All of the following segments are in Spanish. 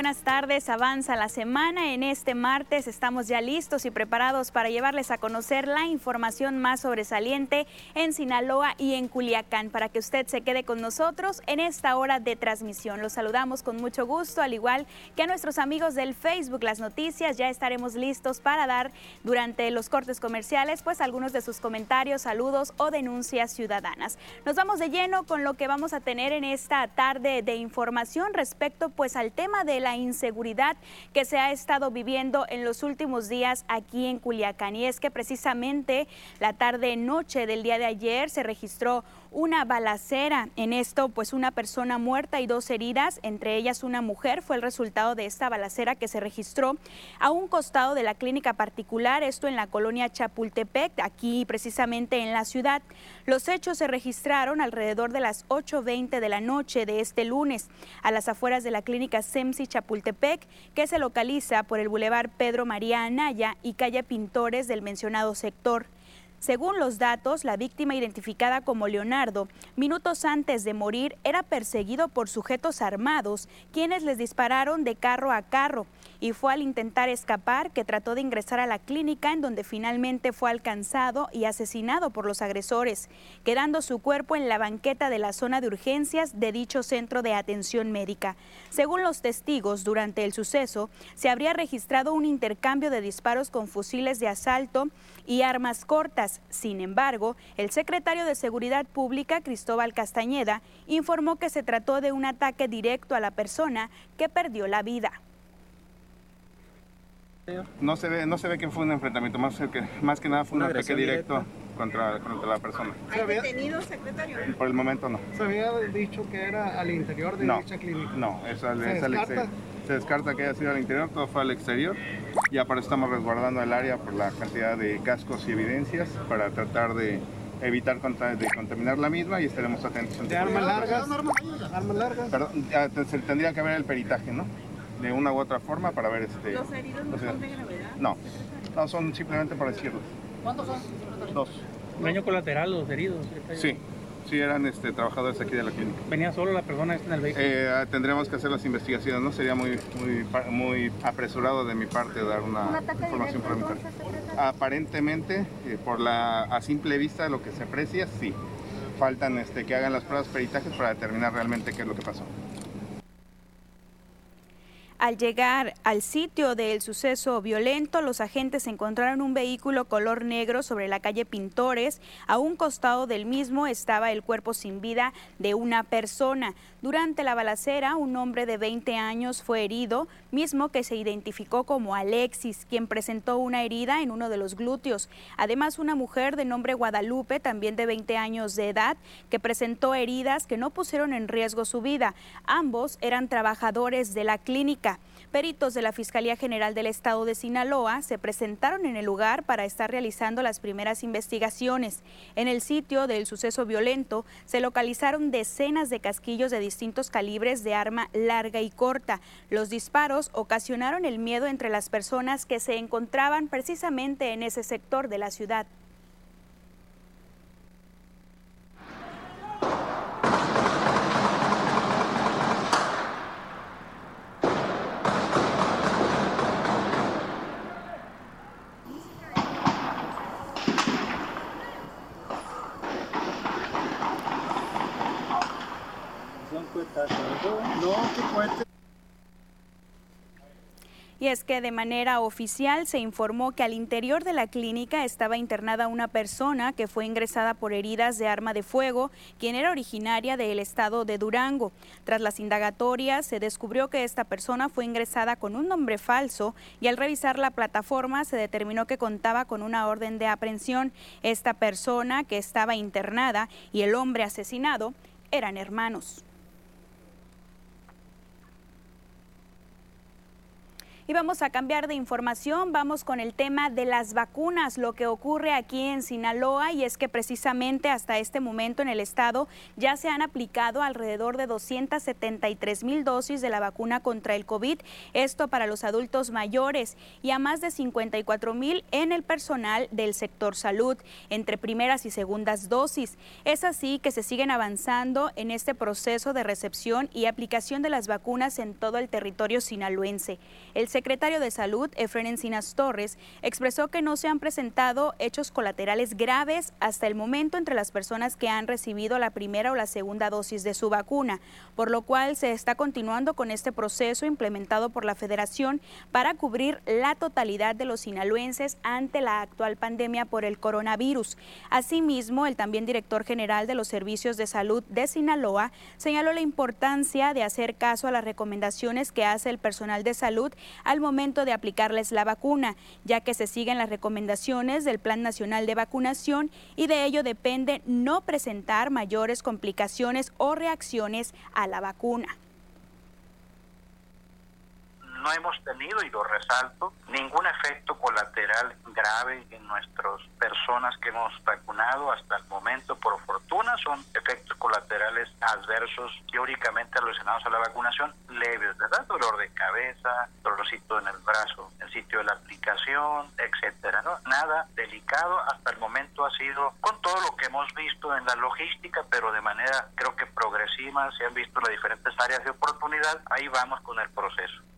buenas tardes. Avanza la semana. En este martes estamos ya listos y preparados para llevarles a conocer la información más sobresaliente en Sinaloa y en Culiacán para que usted se quede con nosotros en esta hora de transmisión. Los saludamos con mucho gusto, al igual que a nuestros amigos del Facebook Las Noticias. Ya estaremos listos para dar durante los cortes comerciales pues algunos de sus comentarios, saludos o denuncias ciudadanas. Nos vamos de lleno con lo que vamos a tener en esta tarde de información respecto pues al tema de la inseguridad que se ha estado viviendo en los últimos días aquí en Culiacán. Y es que precisamente la tarde-noche del día de ayer se registró una balacera. En esto, pues una persona muerta y dos heridas, entre ellas una mujer, fue el resultado de esta balacera que se registró a un costado de la clínica particular, esto en la colonia Chapultepec, aquí precisamente en la ciudad. Los hechos se registraron alrededor de las 8.20 de la noche de este lunes, a las afueras de la clínica SEMSI Chapultepec, que se localiza por el bulevar Pedro María Anaya y calle Pintores del mencionado sector. Según los datos, la víctima identificada como Leonardo, minutos antes de morir, era perseguido por sujetos armados, quienes les dispararon de carro a carro y fue al intentar escapar que trató de ingresar a la clínica en donde finalmente fue alcanzado y asesinado por los agresores, quedando su cuerpo en la banqueta de la zona de urgencias de dicho centro de atención médica. Según los testigos, durante el suceso se habría registrado un intercambio de disparos con fusiles de asalto y armas cortas. Sin embargo, el secretario de Seguridad Pública, Cristóbal Castañeda, informó que se trató de un ataque directo a la persona que perdió la vida. No se ve, no se ve que fue un enfrentamiento, más que, más que nada fue un ataque directo contra, contra la persona. ¿Hay detenido, secretario? Por el momento no. ¿Se había dicho que era al interior de no, dicha clínica? No, es al, ¿Se es al descarta? exterior. Se descarta que haya sido al interior, todo fue al exterior. Ya por eso estamos resguardando el área por la cantidad de cascos y evidencias para tratar de evitar de contaminar la misma y estaremos atentos. en ¿De armas largas? ¿Armas largas? Perdón, tendría que ver el peritaje, ¿no? De una u otra forma para ver este. ¿Los heridos no son de gravedad? No, no son simplemente por decirlo. ¿Cuántos son? Dos. Daño colateral, los heridos. Sí, sí eran este, trabajadores aquí de la clínica. Venía solo la persona en el vehículo. Eh, tendremos que hacer las investigaciones, ¿no? Sería muy, muy, muy apresurado de mi parte dar una información por mi parte. Aparentemente, eh, por la, a simple vista lo que se aprecia, sí. Faltan este, que hagan las pruebas peritajes para determinar realmente qué es lo que pasó. Al llegar al sitio del suceso violento, los agentes encontraron un vehículo color negro sobre la calle Pintores. A un costado del mismo estaba el cuerpo sin vida de una persona. Durante la balacera, un hombre de 20 años fue herido, mismo que se identificó como Alexis, quien presentó una herida en uno de los glúteos. Además, una mujer de nombre Guadalupe, también de 20 años de edad, que presentó heridas que no pusieron en riesgo su vida. Ambos eran trabajadores de la clínica. Peritos de la Fiscalía General del Estado de Sinaloa se presentaron en el lugar para estar realizando las primeras investigaciones. En el sitio del suceso violento se localizaron decenas de casquillos de distintos calibres de arma larga y corta. Los disparos ocasionaron el miedo entre las personas que se encontraban precisamente en ese sector de la ciudad. Y es que de manera oficial se informó que al interior de la clínica estaba internada una persona que fue ingresada por heridas de arma de fuego, quien era originaria del estado de Durango. Tras las indagatorias se descubrió que esta persona fue ingresada con un nombre falso y al revisar la plataforma se determinó que contaba con una orden de aprehensión. Esta persona que estaba internada y el hombre asesinado eran hermanos. Y vamos a cambiar de información, vamos con el tema de las vacunas, lo que ocurre aquí en Sinaloa y es que precisamente hasta este momento en el estado ya se han aplicado alrededor de 273 mil dosis de la vacuna contra el COVID, esto para los adultos mayores y a más de 54 mil en el personal del sector salud, entre primeras y segundas dosis. Es así que se siguen avanzando en este proceso de recepción y aplicación de las vacunas en todo el territorio sinaloense. El secretario de Salud, Efren Encinas Torres, expresó que no se han presentado hechos colaterales graves hasta el momento entre las personas que han recibido la primera o la segunda dosis de su vacuna, por lo cual se está continuando con este proceso implementado por la Federación para cubrir la totalidad de los sinaloenses ante la actual pandemia por el coronavirus. Asimismo, el también director general de los Servicios de Salud de Sinaloa señaló la importancia de hacer caso a las recomendaciones que hace el personal de salud al momento de aplicarles la vacuna, ya que se siguen las recomendaciones del Plan Nacional de Vacunación y de ello depende no presentar mayores complicaciones o reacciones a la vacuna no hemos tenido, y lo resalto, ningún efecto colateral grave en nuestras personas que hemos vacunado hasta el momento. Por fortuna son efectos colaterales adversos teóricamente relacionados a la vacunación leves, ¿verdad? Dolor de cabeza, dolorcito en el brazo, en sitio de la aplicación, etcétera, ¿no? Nada delicado hasta el momento ha sido con todo lo que hemos visto en la logística, pero de manera creo que progresiva, se han visto las diferentes áreas de oportunidad, ahí vamos con el proceso.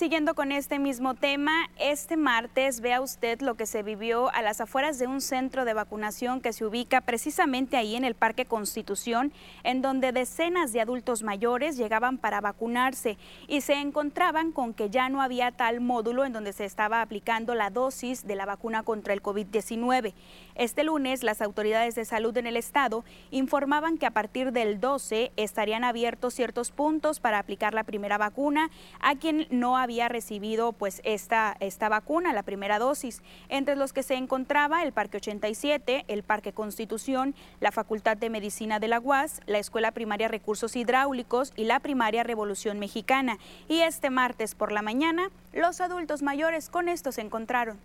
Siguiendo con este mismo tema, este martes vea usted lo que se vivió a las afueras de un centro de vacunación que se ubica precisamente ahí en el Parque Constitución, en donde decenas de adultos mayores llegaban para vacunarse y se encontraban con que ya no había tal módulo en donde se estaba aplicando la dosis de la vacuna contra el COVID-19. Este lunes, las autoridades de salud en el estado informaban que a partir del 12 estarían abiertos ciertos puntos para aplicar la primera vacuna a quien no había recibido pues esta, esta vacuna, la primera dosis, entre los que se encontraba el Parque 87, el Parque Constitución, la Facultad de Medicina de la UAS, la Escuela Primaria Recursos Hidráulicos y la Primaria Revolución Mexicana. Y este martes por la mañana, los adultos mayores con esto se encontraron.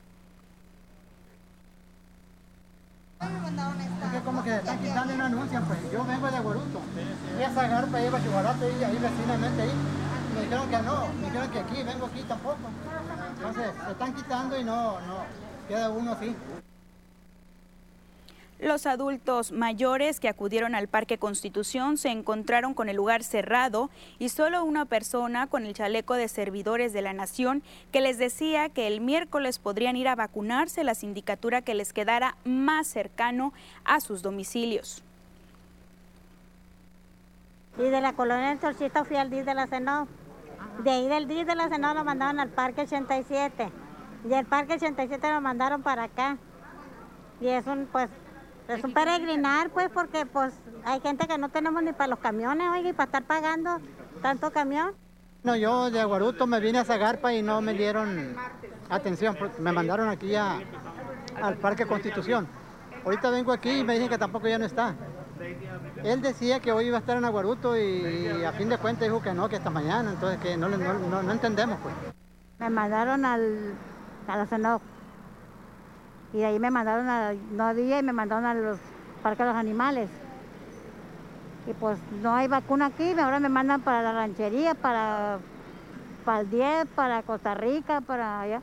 Es que como que están quitando una anuncia, pues yo vengo de Guaruto. Fui a Zagarpa, iba a Chihuahua y ahí vecinamente ahí me dijeron que no, me dijeron que aquí, vengo aquí tampoco. Entonces, se están quitando y no, no, queda uno así. Los adultos mayores que acudieron al Parque Constitución se encontraron con el lugar cerrado y solo una persona con el chaleco de servidores de la Nación que les decía que el miércoles podrían ir a vacunarse la sindicatura que les quedara más cercano a sus domicilios. Y de la colonia del Solcito fui al DIS de la Senó. De ahí del día de la Senado lo mandaron al Parque 87. Y el Parque 87 lo mandaron para acá. Y es un, pues, es un peregrinar, pues, porque pues hay gente que no tenemos ni para los camiones, oiga, y para estar pagando tanto camión. No, yo de Aguaruto me vine a Zagarpa y no me dieron atención. Me mandaron aquí a, al Parque Constitución. Ahorita vengo aquí y me dicen que tampoco ya no está. Él decía que hoy iba a estar en Aguaruto y a fin de cuentas dijo que no, que hasta mañana, entonces que no, no, no, entendemos pues. Me mandaron al, a la y de ahí me mandaron a, no había y me mandaron a los parques de los animales. Y pues no hay vacuna aquí, ahora me mandan para la ranchería, para, para el 10, para Costa Rica, para allá.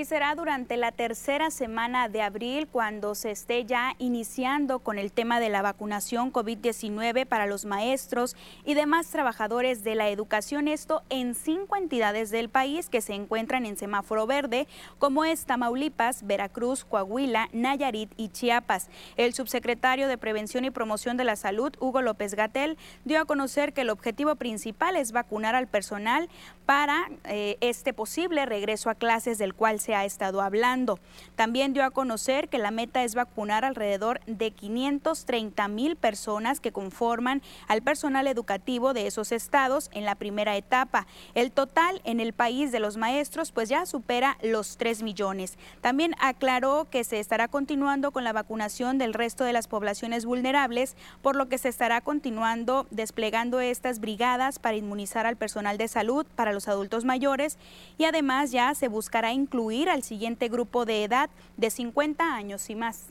Y será durante la tercera semana de abril cuando se esté ya iniciando con el tema de la vacunación COVID-19 para los maestros y demás trabajadores de la educación, esto en cinco entidades del país que se encuentran en semáforo verde, como es Tamaulipas, Veracruz, Coahuila, Nayarit y Chiapas. El subsecretario de Prevención y Promoción de la Salud, Hugo López Gatel, dio a conocer que el objetivo principal es vacunar al personal para eh, este posible regreso a clases del cual se se ha estado hablando. También dio a conocer que la meta es vacunar alrededor de 530 mil personas que conforman al personal educativo de esos estados en la primera etapa. El total en el país de los maestros pues ya supera los 3 millones. También aclaró que se estará continuando con la vacunación del resto de las poblaciones vulnerables, por lo que se estará continuando desplegando estas brigadas para inmunizar al personal de salud para los adultos mayores y además ya se buscará incluir al siguiente grupo de edad de 50 años y más.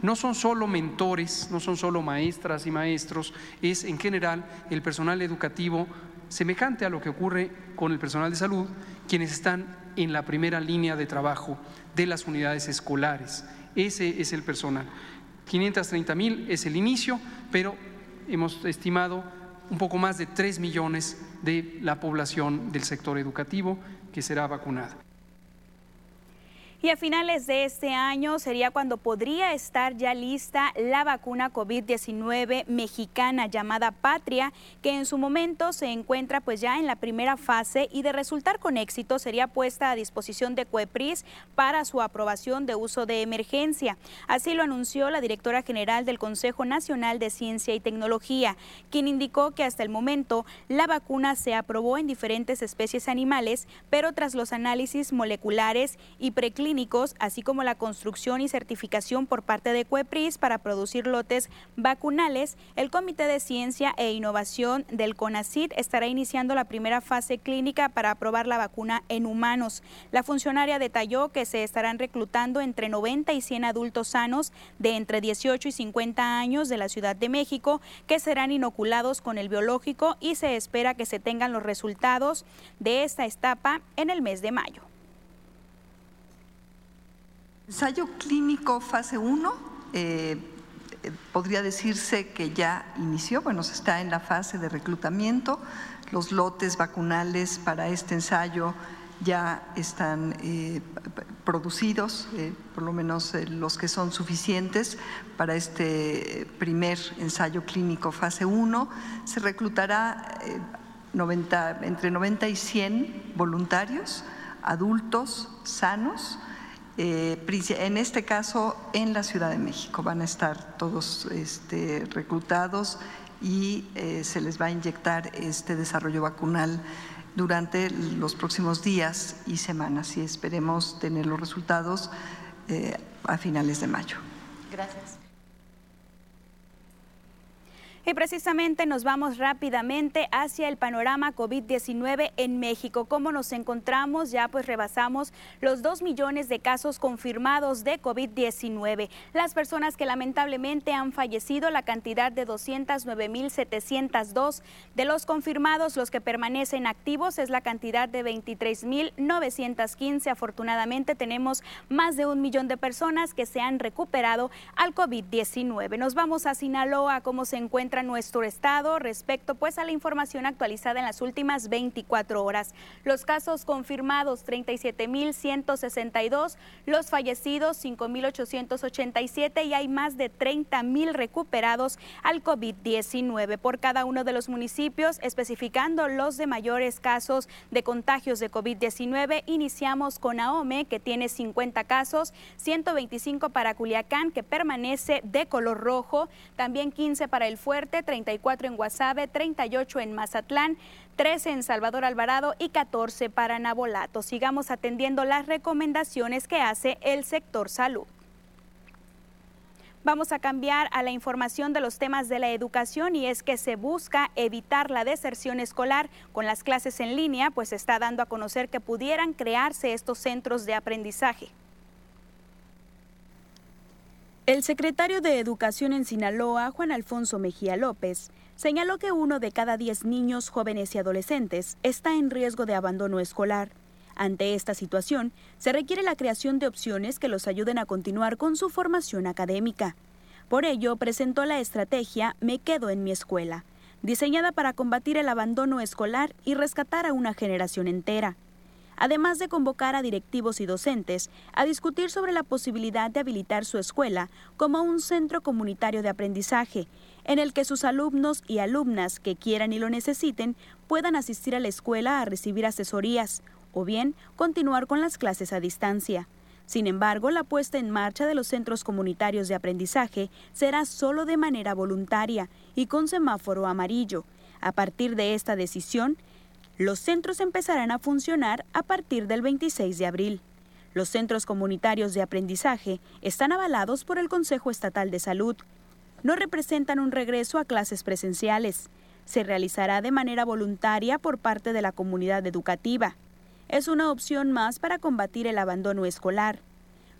No son solo mentores, no son solo maestras y maestros, es en general el personal educativo semejante a lo que ocurre con el personal de salud, quienes están en la primera línea de trabajo de las unidades escolares. Ese es el personal. 530 mil es el inicio, pero hemos estimado un poco más de 3 millones de la población del sector educativo que será vacunada. Y a finales de este año sería cuando podría estar ya lista la vacuna COVID-19 mexicana llamada Patria, que en su momento se encuentra pues ya en la primera fase y de resultar con éxito sería puesta a disposición de COEPRIS para su aprobación de uso de emergencia. Así lo anunció la directora general del Consejo Nacional de Ciencia y Tecnología, quien indicó que hasta el momento la vacuna se aprobó en diferentes especies animales, pero tras los análisis moleculares y preclínicos así como la construcción y certificación por parte de CUEPRIS para producir lotes vacunales, el Comité de Ciencia e Innovación del CONACID estará iniciando la primera fase clínica para aprobar la vacuna en humanos. La funcionaria detalló que se estarán reclutando entre 90 y 100 adultos sanos de entre 18 y 50 años de la Ciudad de México que serán inoculados con el biológico y se espera que se tengan los resultados de esta etapa en el mes de mayo. Ensayo clínico fase 1, eh, podría decirse que ya inició, bueno, se está en la fase de reclutamiento, los lotes vacunales para este ensayo ya están eh, producidos, eh, por lo menos los que son suficientes para este primer ensayo clínico fase 1. Se reclutará 90, entre 90 y 100 voluntarios, adultos, sanos, eh, en este caso en la Ciudad de México. Van a estar todos este, reclutados y eh, se les va a inyectar este desarrollo vacunal durante los próximos días y semanas y esperemos tener los resultados eh, a finales de mayo. Gracias. Y precisamente nos vamos rápidamente hacia el panorama COVID-19 en México. ¿Cómo nos encontramos? Ya pues rebasamos los 2 millones de casos confirmados de COVID-19. Las personas que lamentablemente han fallecido, la cantidad de 209.702. De los confirmados, los que permanecen activos es la cantidad de 23.915. Afortunadamente tenemos más de un millón de personas que se han recuperado al COVID-19. Nos vamos a Sinaloa, ¿cómo se encuentra? Nuestro estado respecto pues a la información actualizada en las últimas 24 horas. Los casos confirmados 37.162, los fallecidos 5.887 y hay más de 30.000 recuperados al COVID-19 por cada uno de los municipios, especificando los de mayores casos de contagios de COVID-19. Iniciamos con Ahome, que tiene 50 casos, 125 para Culiacán, que permanece de color rojo, también 15 para el Fuerte 34 en Guasave, 38 en Mazatlán, 13 en Salvador Alvarado y 14 para Nabolato. Sigamos atendiendo las recomendaciones que hace el sector salud. Vamos a cambiar a la información de los temas de la educación y es que se busca evitar la deserción escolar con las clases en línea, pues está dando a conocer que pudieran crearse estos centros de aprendizaje. El secretario de Educación en Sinaloa, Juan Alfonso Mejía López, señaló que uno de cada diez niños, jóvenes y adolescentes está en riesgo de abandono escolar. Ante esta situación, se requiere la creación de opciones que los ayuden a continuar con su formación académica. Por ello, presentó la estrategia Me quedo en mi escuela, diseñada para combatir el abandono escolar y rescatar a una generación entera además de convocar a directivos y docentes a discutir sobre la posibilidad de habilitar su escuela como un centro comunitario de aprendizaje, en el que sus alumnos y alumnas que quieran y lo necesiten puedan asistir a la escuela a recibir asesorías, o bien continuar con las clases a distancia. Sin embargo, la puesta en marcha de los centros comunitarios de aprendizaje será solo de manera voluntaria y con semáforo amarillo. A partir de esta decisión, los centros empezarán a funcionar a partir del 26 de abril. Los centros comunitarios de aprendizaje están avalados por el Consejo Estatal de Salud. No representan un regreso a clases presenciales. Se realizará de manera voluntaria por parte de la comunidad educativa. Es una opción más para combatir el abandono escolar.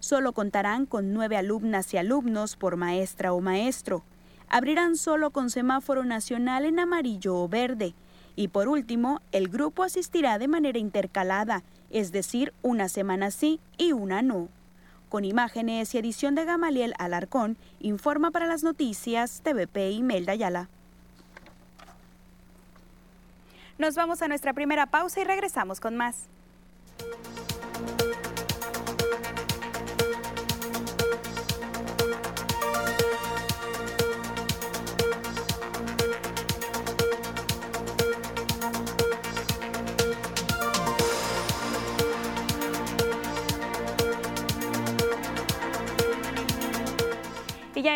Solo contarán con nueve alumnas y alumnos por maestra o maestro. Abrirán solo con semáforo nacional en amarillo o verde. Y por último, el grupo asistirá de manera intercalada es decir, una semana sí y una no. Con imágenes y edición de Gamaliel Alarcón, informa para las noticias TVP y Melda Yala. Nos vamos a nuestra primera pausa y regresamos con más.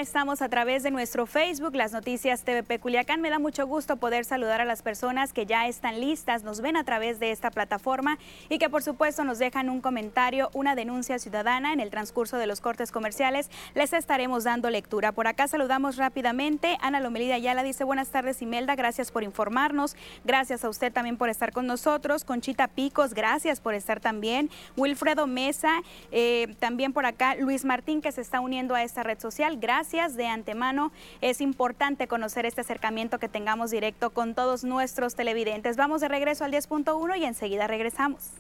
Estamos a través de nuestro Facebook, las noticias TVP Culiacán. Me da mucho gusto poder saludar a las personas que ya están listas, nos ven a través de esta plataforma y que por supuesto nos dejan un comentario, una denuncia ciudadana en el transcurso de los cortes comerciales. Les estaremos dando lectura. Por acá saludamos rápidamente. Ana Lomelida Ayala dice buenas tardes Imelda, gracias por informarnos. Gracias a usted también por estar con nosotros. Conchita Picos, gracias por estar también. Wilfredo Mesa, eh, también por acá Luis Martín que se está uniendo a esta red social. Gracias de antemano. Es importante conocer este acercamiento que tengamos directo con todos nuestros televidentes. Vamos de regreso al 10.1 y enseguida regresamos.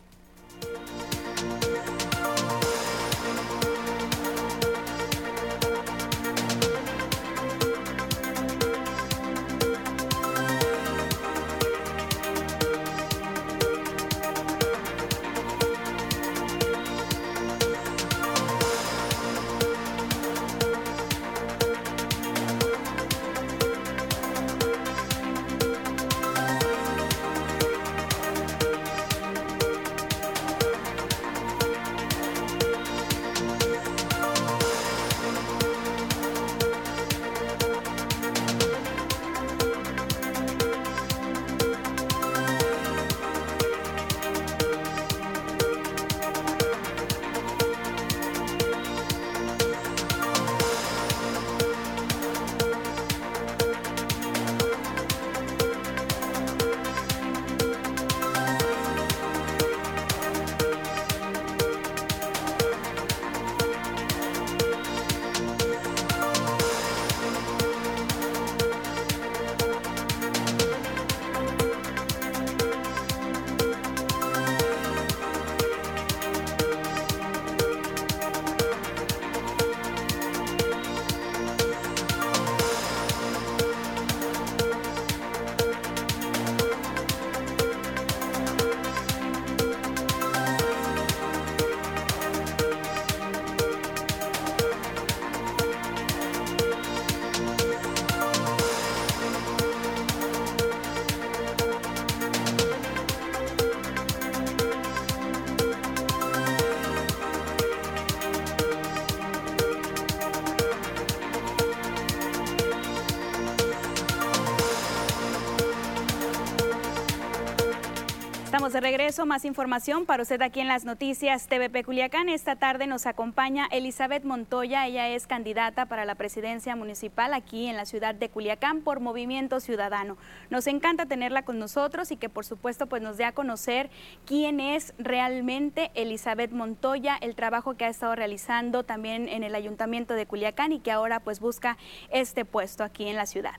De regreso, más información para usted aquí en las noticias TVP Culiacán. Esta tarde nos acompaña Elizabeth Montoya, ella es candidata para la presidencia municipal aquí en la ciudad de Culiacán por Movimiento Ciudadano. Nos encanta tenerla con nosotros y que por supuesto pues nos dé a conocer quién es realmente Elizabeth Montoya, el trabajo que ha estado realizando también en el Ayuntamiento de Culiacán y que ahora pues busca este puesto aquí en la ciudad.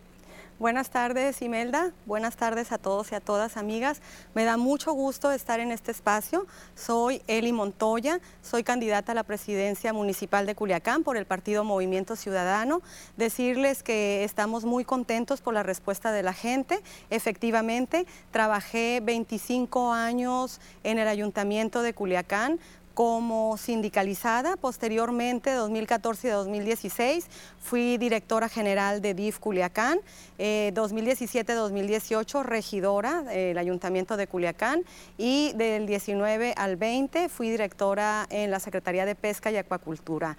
Buenas tardes, Imelda. Buenas tardes a todos y a todas, amigas. Me da mucho gusto estar en este espacio. Soy Eli Montoya, soy candidata a la presidencia municipal de Culiacán por el partido Movimiento Ciudadano. Decirles que estamos muy contentos por la respuesta de la gente. Efectivamente, trabajé 25 años en el ayuntamiento de Culiacán como sindicalizada. Posteriormente, 2014 y 2016, fui directora general de DIF Culiacán. 2017-2018, eh, regidora del Ayuntamiento de Culiacán. Y del 19 al 20 fui directora en la Secretaría de Pesca y Acuacultura,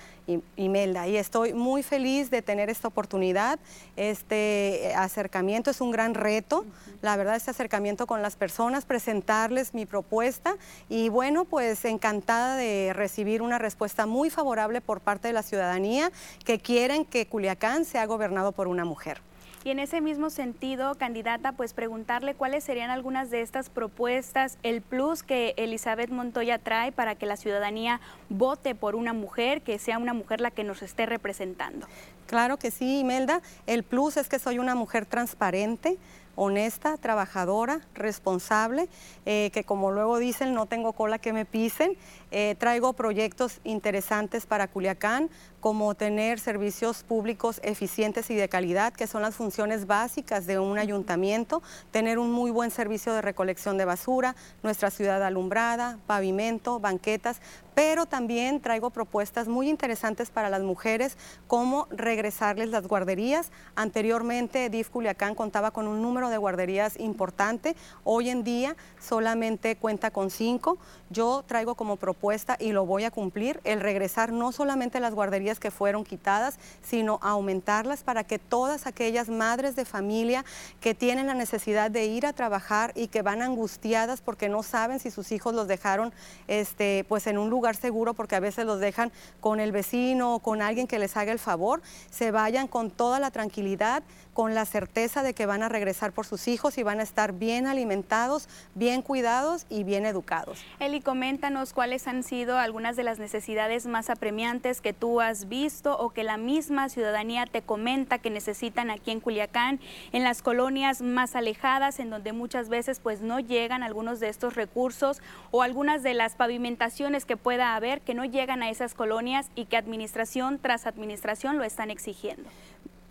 Imelda. Y estoy muy feliz de tener esta oportunidad. Este acercamiento es un gran reto. La verdad, este acercamiento con las personas, presentarles mi propuesta. Y bueno, pues encantada de recibir una respuesta muy favorable por parte de la ciudadanía que quieren que Culiacán sea gobernado por una mujer. Y en ese mismo sentido, candidata, pues preguntarle cuáles serían algunas de estas propuestas, el plus que Elizabeth Montoya trae para que la ciudadanía vote por una mujer, que sea una mujer la que nos esté representando. Claro que sí, Imelda. El plus es que soy una mujer transparente, honesta, trabajadora, responsable, eh, que como luego dicen, no tengo cola que me pisen. Eh, traigo proyectos interesantes para Culiacán, como tener servicios públicos eficientes y de calidad, que son las funciones básicas de un ayuntamiento, tener un muy buen servicio de recolección de basura, nuestra ciudad alumbrada, pavimento, banquetas, pero también traigo propuestas muy interesantes para las mujeres, como regresarles las guarderías. Anteriormente, DIF Culiacán contaba con un número de guarderías importante, hoy en día solamente cuenta con cinco. Yo traigo como propuesta, y lo voy a cumplir, el regresar no solamente las guarderías, que fueron quitadas, sino aumentarlas para que todas aquellas madres de familia que tienen la necesidad de ir a trabajar y que van angustiadas porque no saben si sus hijos los dejaron este, pues en un lugar seguro, porque a veces los dejan con el vecino o con alguien que les haga el favor, se vayan con toda la tranquilidad con la certeza de que van a regresar por sus hijos y van a estar bien alimentados, bien cuidados y bien educados. Eli, coméntanos cuáles han sido algunas de las necesidades más apremiantes que tú has visto o que la misma ciudadanía te comenta que necesitan aquí en Culiacán, en las colonias más alejadas, en donde muchas veces pues no llegan algunos de estos recursos o algunas de las pavimentaciones que pueda haber que no llegan a esas colonias y que administración tras administración lo están exigiendo.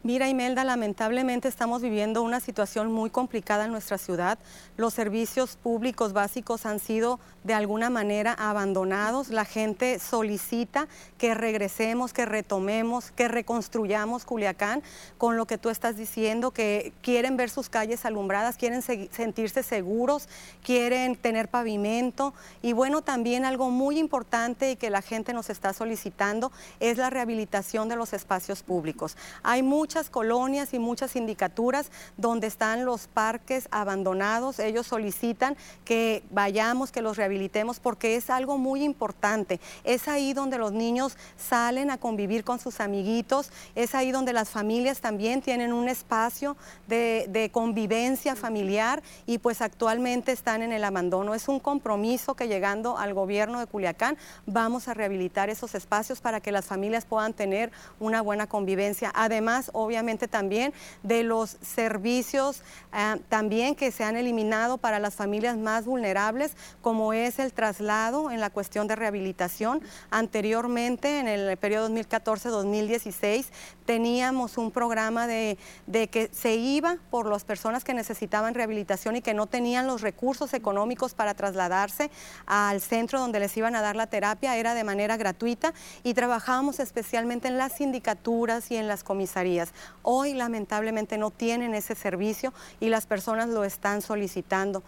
Mira, Imelda, lamentablemente estamos viviendo una situación muy complicada en nuestra ciudad. Los servicios públicos básicos han sido de alguna manera abandonados. La gente solicita que regresemos, que retomemos, que reconstruyamos Culiacán con lo que tú estás diciendo, que quieren ver sus calles alumbradas, quieren sentirse seguros, quieren tener pavimento. Y bueno, también algo muy importante y que la gente nos está solicitando es la rehabilitación de los espacios públicos. Hay muchas colonias y muchas sindicaturas donde están los parques abandonados. Ellos solicitan que vayamos, que los rehabilitemos, porque es algo muy importante. Es ahí donde los niños salen a convivir con sus amiguitos, es ahí donde las familias también tienen un espacio de, de convivencia familiar y pues actualmente están en el abandono. Es un compromiso que llegando al gobierno de Culiacán vamos a rehabilitar esos espacios para que las familias puedan tener una buena convivencia. Además, obviamente también de los servicios ah, también que se han eliminado para las familias más vulnerables, como es el traslado en la cuestión de rehabilitación. Anteriormente, en el periodo 2014-2016, teníamos un programa de, de que se iba por las personas que necesitaban rehabilitación y que no tenían los recursos económicos para trasladarse al centro donde les iban a dar la terapia, era de manera gratuita y trabajábamos especialmente en las sindicaturas y en las comisarías. Hoy lamentablemente no tienen ese servicio y las personas lo están solicitando.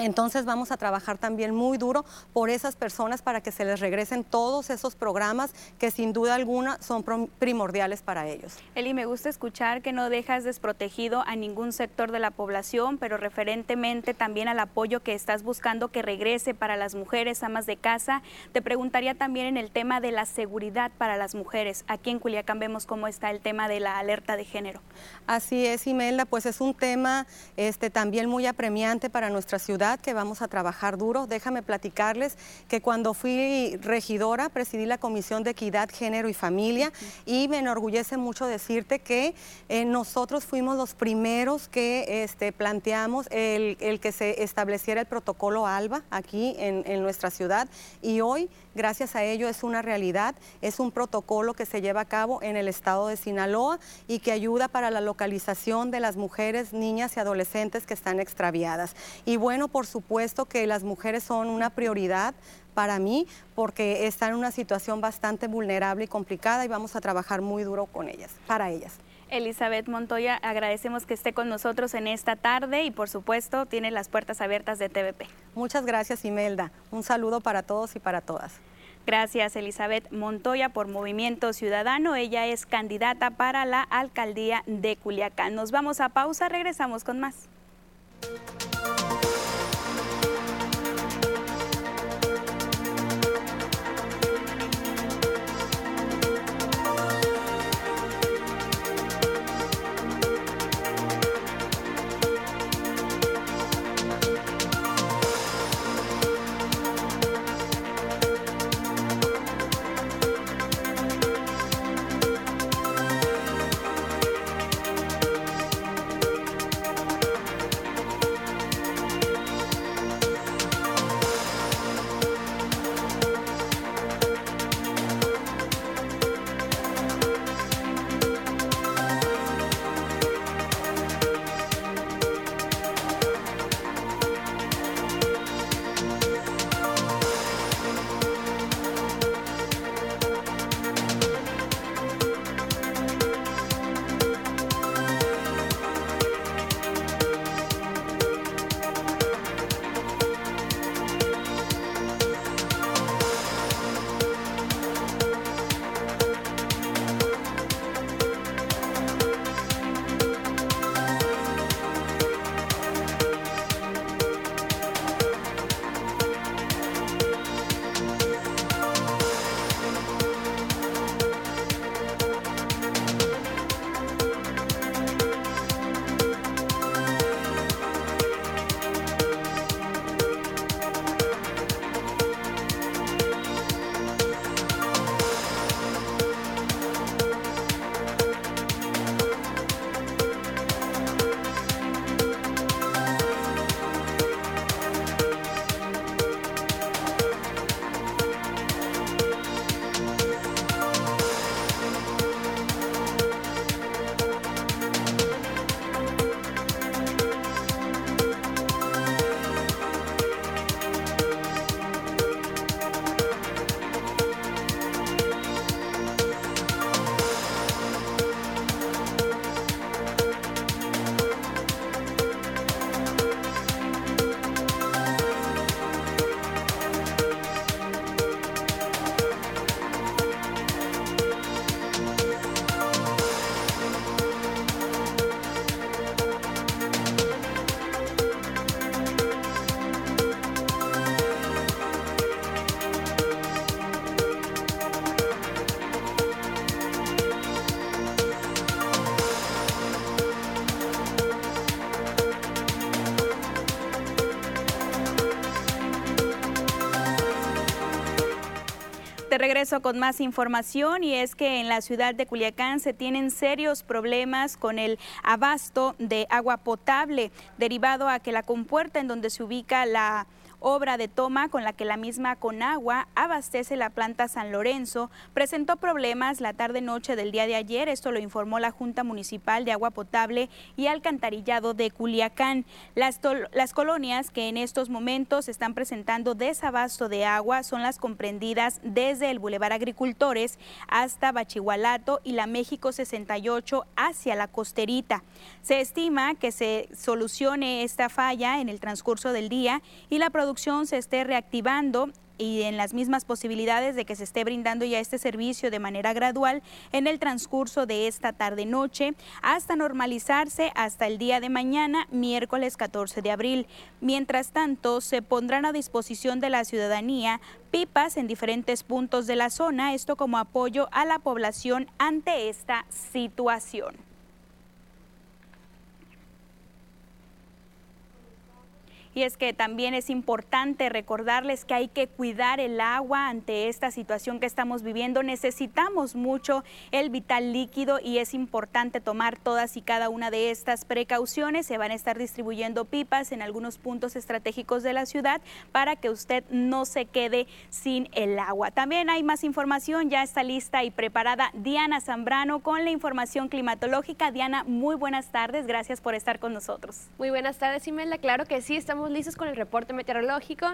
Entonces vamos a trabajar también muy duro por esas personas para que se les regresen todos esos programas que sin duda alguna son primordiales para ellos. Eli, me gusta escuchar que no dejas desprotegido a ningún sector de la población, pero referentemente también al apoyo que estás buscando que regrese para las mujeres amas de casa. Te preguntaría también en el tema de la seguridad para las mujeres. Aquí en Culiacán vemos cómo está el tema de la alerta de género. Así es, Imelda, pues es un tema este, también muy apremiante para nuestra ciudad que vamos a trabajar duro. Déjame platicarles que cuando fui regidora presidí la Comisión de Equidad, Género y Familia y me enorgullece mucho decirte que eh, nosotros fuimos los primeros que este, planteamos el, que se estableciera el protocolo ALBA aquí en, en nuestra ciudad y hoy Gracias a ello es una realidad, es un protocolo que se lleva a cabo en el estado de Sinaloa y que ayuda para la localización de las mujeres, niñas y adolescentes que están extraviadas. Y bueno, por supuesto que las mujeres son una prioridad para mí porque están en una situación bastante vulnerable y complicada y vamos a trabajar muy duro con ellas, para ellas. Elizabeth Montoya, agradecemos que esté con nosotros en esta tarde y por supuesto tiene las puertas abiertas de TVP. Muchas gracias Imelda, un saludo para todos y para todas. Gracias Elizabeth Montoya por Movimiento Ciudadano. Ella es candidata para la alcaldía de Culiacán. Nos vamos a pausa, regresamos con más. Con más información y es que en la ciudad de Culiacán se tienen serios problemas con el abasto de agua potable derivado a que la compuerta en donde se ubica la obra de toma con la que la misma Conagua abastece la planta San Lorenzo, presentó problemas la tarde-noche del día de ayer. Esto lo informó la Junta Municipal de Agua Potable y Alcantarillado de Culiacán. Las, las colonias que en estos momentos están presentando desabasto de agua son las comprendidas desde el Boulevard Agricultores hasta Bachihualato y la México 68 hacia la costerita. Se estima que se solucione esta falla en el transcurso del día y la producción se esté reactivando y en las mismas posibilidades de que se esté brindando ya este servicio de manera gradual en el transcurso de esta tarde-noche hasta normalizarse hasta el día de mañana, miércoles 14 de abril. Mientras tanto, se pondrán a disposición de la ciudadanía pipas en diferentes puntos de la zona, esto como apoyo a la población ante esta situación. Y es que también es importante recordarles que hay que cuidar el agua ante esta situación que estamos viviendo. Necesitamos mucho el vital líquido y es importante tomar todas y cada una de estas precauciones. Se van a estar distribuyendo pipas en algunos puntos estratégicos de la ciudad para que usted no se quede sin el agua. También hay más información, ya está lista y preparada Diana Zambrano con la información climatológica. Diana, muy buenas tardes, gracias por estar con nosotros. Muy buenas tardes, Imelda. Claro que sí, estamos listos con el reporte meteorológico.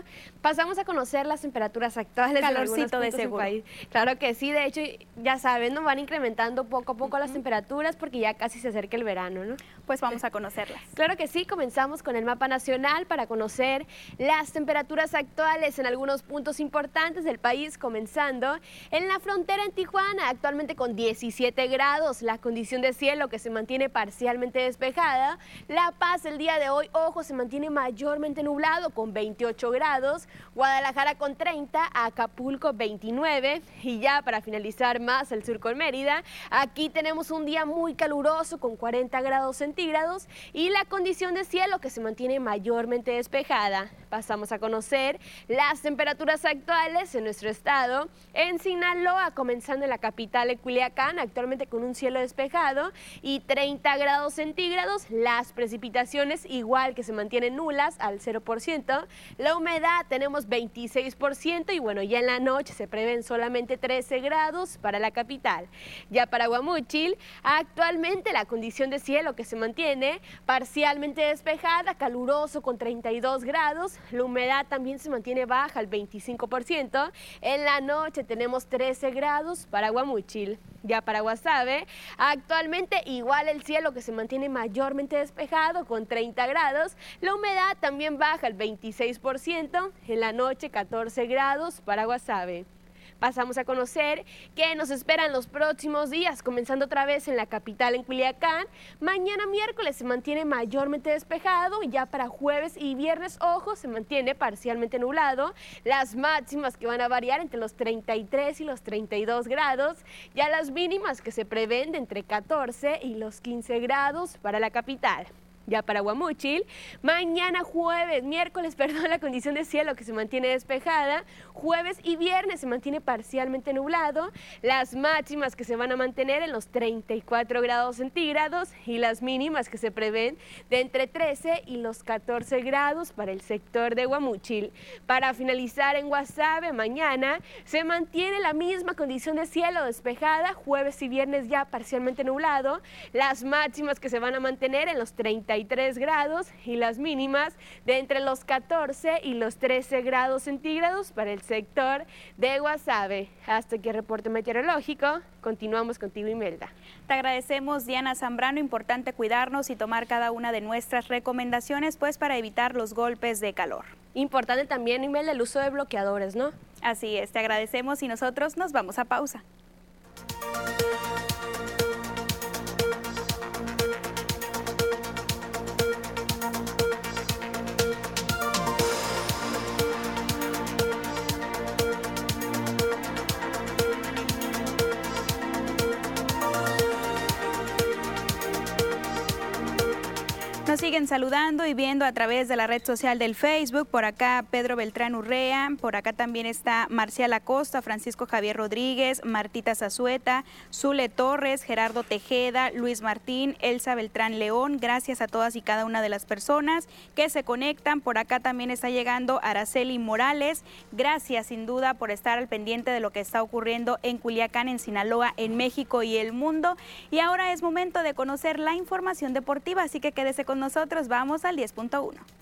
Pasamos a conocer las temperaturas actuales. Calorcito de seguro. País. Claro que sí, de hecho, ya saben, ¿no? van incrementando poco a poco las temperaturas porque ya casi se acerca el verano, ¿no? Pues vamos a conocerlas. Claro que sí, comenzamos con el mapa nacional para conocer las temperaturas actuales en algunos puntos importantes del país, comenzando en la frontera en Tijuana, actualmente con 17 grados, la condición de cielo que se mantiene parcialmente despejada. La Paz el día de hoy, ojo, se mantiene nublado con 28 grados, Guadalajara con 30, Acapulco 29 y ya para finalizar más el sur con Mérida, aquí tenemos un día muy caluroso con 40 grados centígrados y la condición de cielo que se mantiene mayormente despejada. Pasamos a conocer las temperaturas actuales en nuestro estado. En Sinaloa, comenzando en la capital de Culiacán, actualmente con un cielo despejado y 30 grados centígrados. Las precipitaciones igual que se mantienen nulas al 0%. La humedad tenemos 26% y bueno, ya en la noche se prevén solamente 13 grados para la capital. Ya para Guamúchil, actualmente la condición de cielo que se mantiene parcialmente despejada, caluroso con 32 grados. La humedad también se mantiene baja al 25%. En la noche tenemos 13 grados para Guamúchil. Ya para Guasave, actualmente igual el cielo que se mantiene mayormente despejado con 30 grados. La humedad también baja al 26%. En la noche 14 grados para Guasave pasamos a conocer qué nos esperan los próximos días, comenzando otra vez en la capital, en Culiacán. Mañana miércoles se mantiene mayormente despejado, ya para jueves y viernes, ojo, se mantiene parcialmente nublado. Las máximas que van a variar entre los 33 y los 32 grados, ya las mínimas que se prevén de entre 14 y los 15 grados para la capital ya para Guamúchil. Mañana jueves, miércoles, perdón, la condición de cielo que se mantiene despejada. Jueves y viernes se mantiene parcialmente nublado. Las máximas que se van a mantener en los 34 grados centígrados y las mínimas que se prevén de entre 13 y los 14 grados para el sector de Guamúchil. Para finalizar en Guasave, mañana se mantiene la misma condición de cielo despejada. Jueves y viernes ya parcialmente nublado. Las máximas que se van a mantener en los 30 grados y las mínimas de entre los 14 y los 13 grados centígrados para el sector de Guasave. Hasta aquí el reporte meteorológico. Continuamos contigo, Imelda. Te agradecemos, Diana Zambrano. Importante cuidarnos y tomar cada una de nuestras recomendaciones, pues para evitar los golpes de calor. Importante también, Imelda, el uso de bloqueadores, ¿no? Así es, te agradecemos y nosotros nos vamos a pausa. Siguen saludando y viendo a través de la red social del Facebook. Por acá Pedro Beltrán Urrea, por acá también está Marcial Acosta, Francisco Javier Rodríguez, Martita Zazueta, Zule Torres, Gerardo Tejeda, Luis Martín, Elsa Beltrán León. Gracias a todas y cada una de las personas que se conectan. Por acá también está llegando Araceli Morales. Gracias sin duda por estar al pendiente de lo que está ocurriendo en Culiacán, en Sinaloa, en México y el mundo. Y ahora es momento de conocer la información deportiva, así que quédese con nosotros nosotros vamos al 10.1.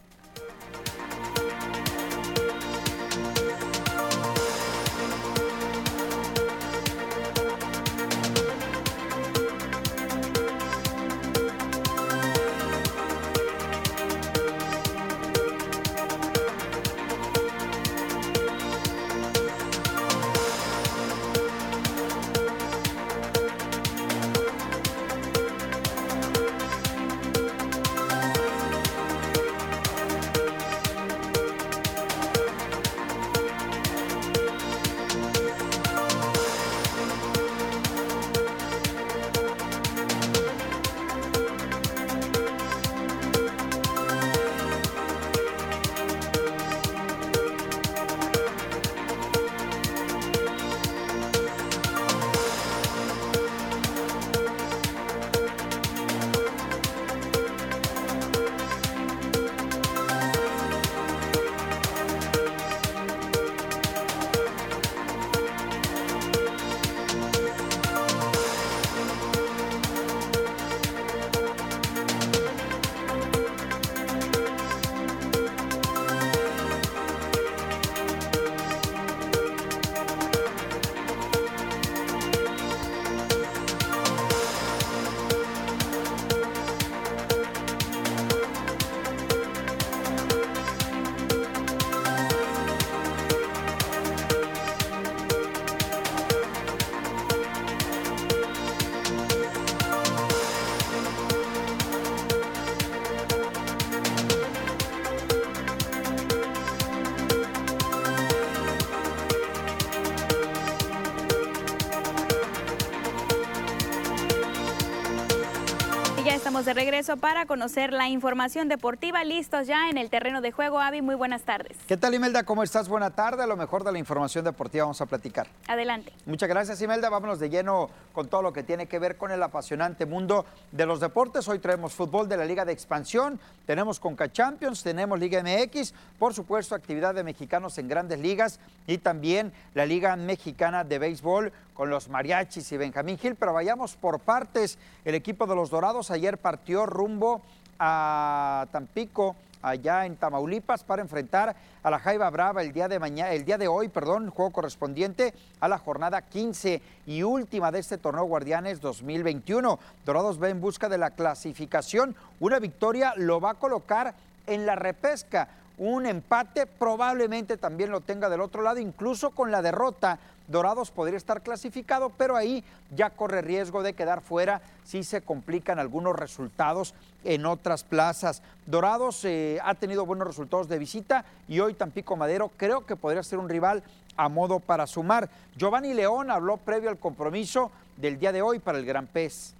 de regreso para conocer la información deportiva. Listos ya en el terreno de juego. Avi, muy buenas tardes. ¿Qué tal, Imelda? ¿Cómo estás? Buena tarde. A lo mejor de la información deportiva vamos a platicar. Adelante. Muchas gracias, Imelda. Vámonos de lleno con todo lo que tiene que ver con el apasionante mundo de los deportes. Hoy traemos fútbol de la Liga de Expansión, tenemos Conca Champions, tenemos Liga MX, por supuesto, actividad de mexicanos en grandes ligas y también la Liga Mexicana de Béisbol con los mariachis y Benjamín Gil. Pero vayamos por partes. El equipo de los Dorados ayer partió rumbo a Tampico, allá en Tamaulipas, para enfrentar a la Jaiba Brava el día de mañana, el día de hoy, perdón, juego correspondiente a la jornada 15 y última de este torneo Guardianes 2021. Dorados va en busca de la clasificación. Una victoria lo va a colocar en la repesca. Un empate probablemente también lo tenga del otro lado, incluso con la derrota Dorados podría estar clasificado, pero ahí ya corre riesgo de quedar fuera si se complican algunos resultados en otras plazas. Dorados eh, ha tenido buenos resultados de visita y hoy Tampico Madero creo que podría ser un rival a modo para sumar. Giovanni León habló previo al compromiso del día de hoy para el Gran Pez.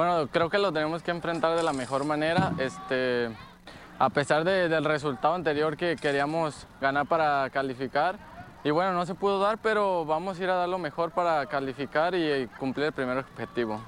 Bueno, creo que lo tenemos que enfrentar de la mejor manera. Este, a pesar del resultado anterior que queríamos ganar para calificar. Y bueno, no se pudo dar, pero vamos a ir a dar lo mejor para calificar y cumplir el primer objetivo.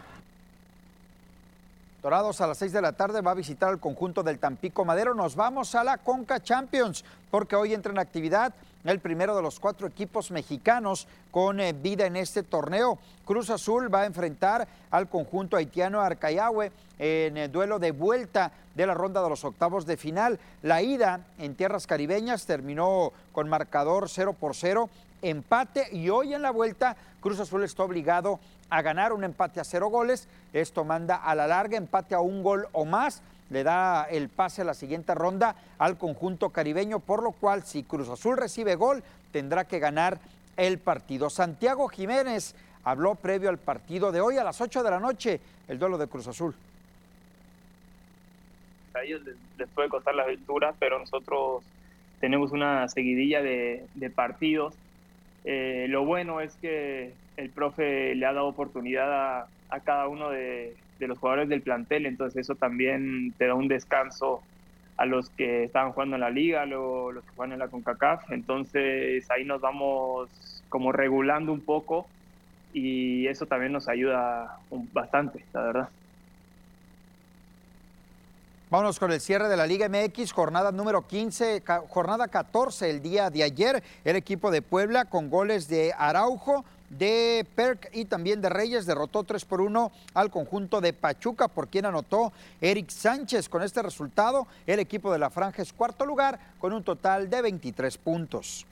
Dorados a las 6 de la tarde va a visitar el conjunto del Tampico Madero. Nos vamos a la Conca Champions porque hoy entra en actividad el primero de los cuatro equipos mexicanos con eh, vida en este torneo. Cruz Azul va a enfrentar al conjunto haitiano Arcayahue en el duelo de vuelta de la ronda de los octavos de final. La ida en tierras caribeñas terminó con marcador 0 por 0, empate y hoy en la vuelta Cruz Azul está obligado a ganar un empate a cero goles. Esto manda a la larga empate a un gol o más. Le da el pase a la siguiente ronda al conjunto caribeño, por lo cual si Cruz Azul recibe gol, tendrá que ganar el partido. Santiago Jiménez habló previo al partido de hoy a las 8 de la noche, el duelo de Cruz Azul. A ellos les, puede costar la aventura, pero nosotros tenemos una seguidilla de, partidos. Eh, lo bueno es que el profe le ha dado oportunidad a, cada uno de, los jugadores del plantel, entonces eso también te da un descanso a los que estaban jugando en la liga, los que juegan en la CONCACAF, entonces ahí nos vamos como regulando un poco y eso también nos ayuda bastante, la verdad. Vámonos con el cierre de la Liga MX, jornada número 15, jornada 14 el día de ayer. El equipo de Puebla con goles de Araujo, de Perk y también de Reyes derrotó 3 por 1 al conjunto de Pachuca, por quien anotó Eric Sánchez. Con este resultado, el equipo de la Franja es cuarto lugar con un total de 23 puntos.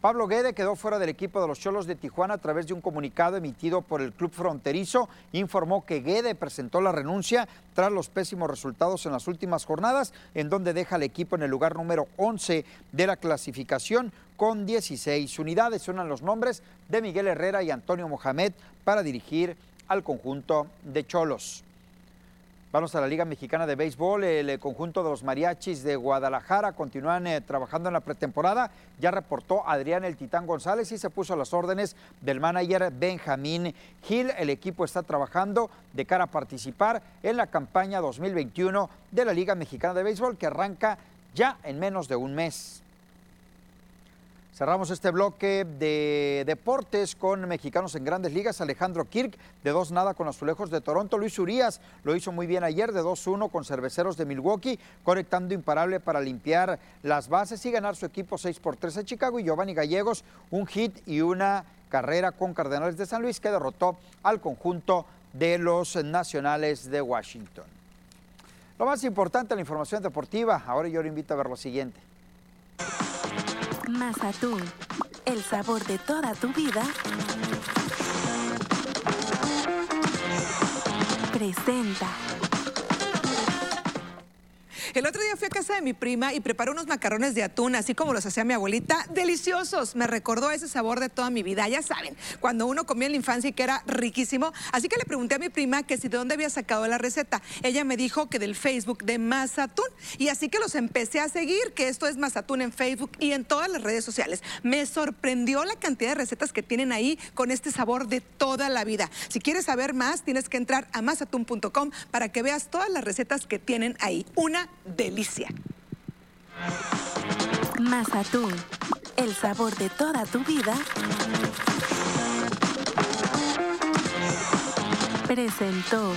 Pablo Guede quedó fuera del equipo de los Cholos de Tijuana a través de un comunicado emitido por el club fronterizo. Informó que Guede presentó la renuncia tras los pésimos resultados en las últimas jornadas, en donde deja al equipo en el lugar número 11 de la clasificación con 16 unidades. Suenan los nombres de Miguel Herrera y Antonio Mohamed para dirigir al conjunto de Cholos. Vamos a la Liga Mexicana de Béisbol. El eh, conjunto de los mariachis de Guadalajara continúan eh, trabajando en la pretemporada. Ya reportó Adrián el Titán González y se puso a las órdenes del manager Benjamín Gil. El equipo está trabajando de cara a participar en la campaña 2021 de la Liga Mexicana de Béisbol que arranca ya en menos de un mes. Cerramos este bloque de deportes con mexicanos en grandes ligas. Alejandro Kirk de 2 nada con Azulejos de Toronto. Luis Urias lo hizo muy bien ayer de 2-1 con Cerveceros de Milwaukee, conectando imparable para limpiar las bases y ganar su equipo 6 por 3 a Chicago. Y Giovanni Gallegos, un hit y una carrera con Cardenales de San Luis que derrotó al conjunto de los Nacionales de Washington. Lo más importante, la información deportiva. Ahora yo le invito a ver lo siguiente. Más atún, el sabor de toda tu vida. Presenta. El otro día fui a casa de mi prima y preparó unos macarrones de atún, así como los hacía mi abuelita, deliciosos. Me recordó ese sabor de toda mi vida. Ya saben, cuando uno comía en la infancia y que era riquísimo. Así que le pregunté a mi prima que si de dónde había sacado la receta. Ella me dijo que del Facebook de Mazatún. Y así que los empecé a seguir, que esto es Mazatún en Facebook y en todas las redes sociales. Me sorprendió la cantidad de recetas que tienen ahí con este sabor de toda la vida. Si quieres saber más, tienes que entrar a mazatún.com para que veas todas las recetas que tienen ahí. Una delicia. Mazatún, el sabor de toda tu vida. Presentó.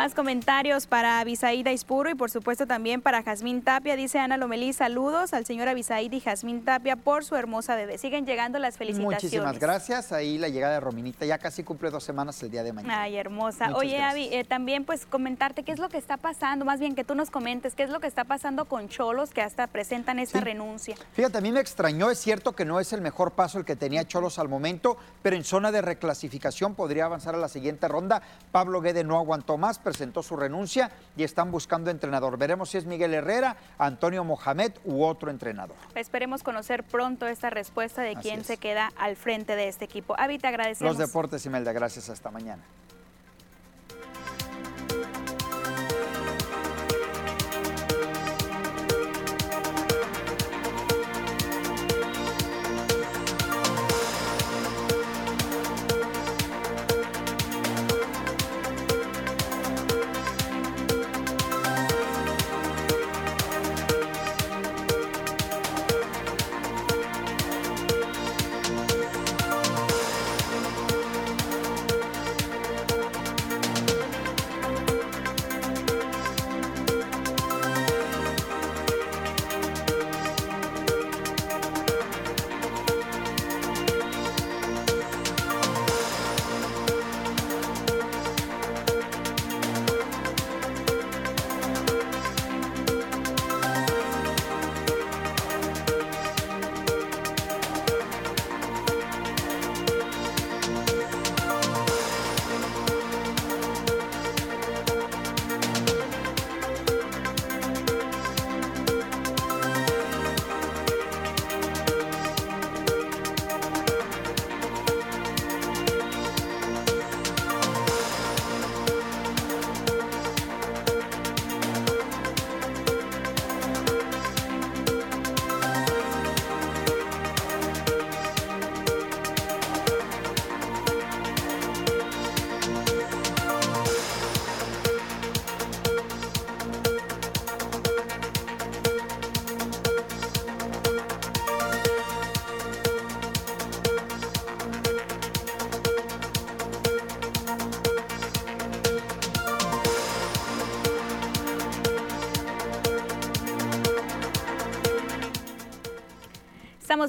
Más comentarios para Abisaída Ispuro y por supuesto también para Jazmín Tapia. Dice Ana Lomelí, saludos al señor Abisaída y Jazmín Tapia por su hermosa bebé. Siguen llegando las felicitaciones. Muchísimas gracias. Ahí la llegada de Rominita ya casi cumple dos semanas el día de mañana. Ay, hermosa. Muchas Oye, gracias. Avi, eh, también pues comentarte qué es lo que está pasando, más bien que tú nos comentes qué es lo que está pasando con Cholos que hasta presentan esta renuncia. Fíjate, a mí me extrañó, es cierto que no es el mejor paso el que tenía Cholos al momento, pero en zona de reclasificación podría avanzar a la siguiente ronda. Pablo Guede no aguantó más, presentó su renuncia y están buscando entrenador. Veremos si es Miguel Herrera, Antonio Mohamed u otro entrenador. Esperemos conocer pronto esta respuesta de Así quién es. se queda al frente de este equipo. Avi, te agradecemos. Los deportes, Imelda, gracias, hasta mañana.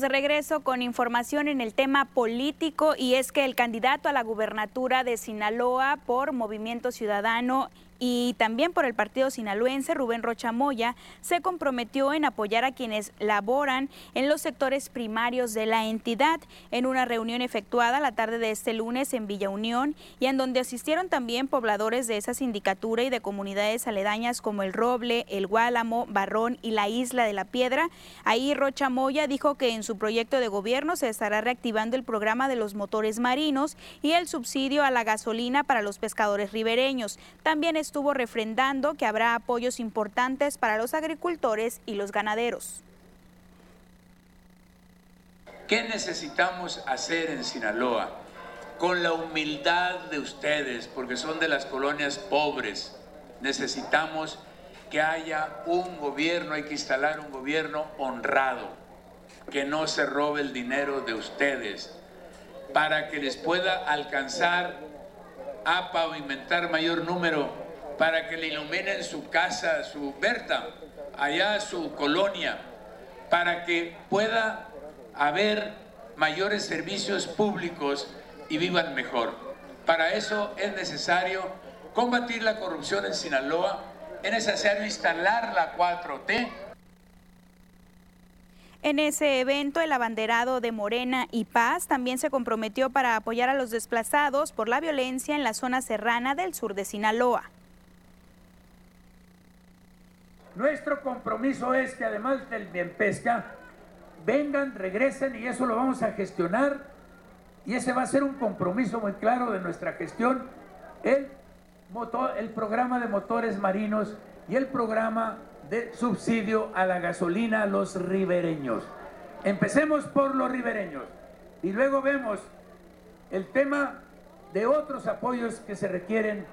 De regreso con información en el tema político y es que el candidato a la gubernatura de Sinaloa por Movimiento Ciudadano y también por el partido sinaloense, Rubén Rocha Moya, se comprometió en apoyar a quienes laboran en los sectores primarios de la entidad en una reunión efectuada la tarde de este lunes en Villa Unión y en donde asistieron también pobladores de esa sindicatura y de comunidades aledañas como El Roble, El Guálamo, Barrón y la Isla de la Piedra. Ahí Rocha Moya dijo que en su proyecto de gobierno se estará reactivando el programa de los motores marinos y el subsidio a la gasolina para los pescadores ribereños. También estuvo refrendando que habrá apoyos importantes para los agricultores y los ganaderos. ¿Qué necesitamos hacer en Sinaloa? Con la humildad de ustedes, porque son de las colonias pobres, necesitamos que haya un gobierno, hay que instalar un gobierno honrado, que no se robe el dinero de ustedes, para que les pueda alcanzar a pavimentar mayor número, para que le iluminen su casa, su Berta, allá su colonia, para que pueda haber mayores servicios públicos y vivan mejor. Para eso es necesario combatir la corrupción en Sinaloa es necesario instalar la 4T. En ese evento, el abanderado de Morena y Paz también se comprometió para apoyar a los desplazados por la violencia en la zona serrana del sur de Sinaloa. Nuestro compromiso es que además del bien pesca, vengan, regresen y eso lo vamos a gestionar y ese va a ser un compromiso muy claro de nuestra gestión, el, motor, el programa de motores marinos y el programa de subsidio a la gasolina a los ribereños. Empecemos por los ribereños y luego vemos el tema de otros apoyos que se requieren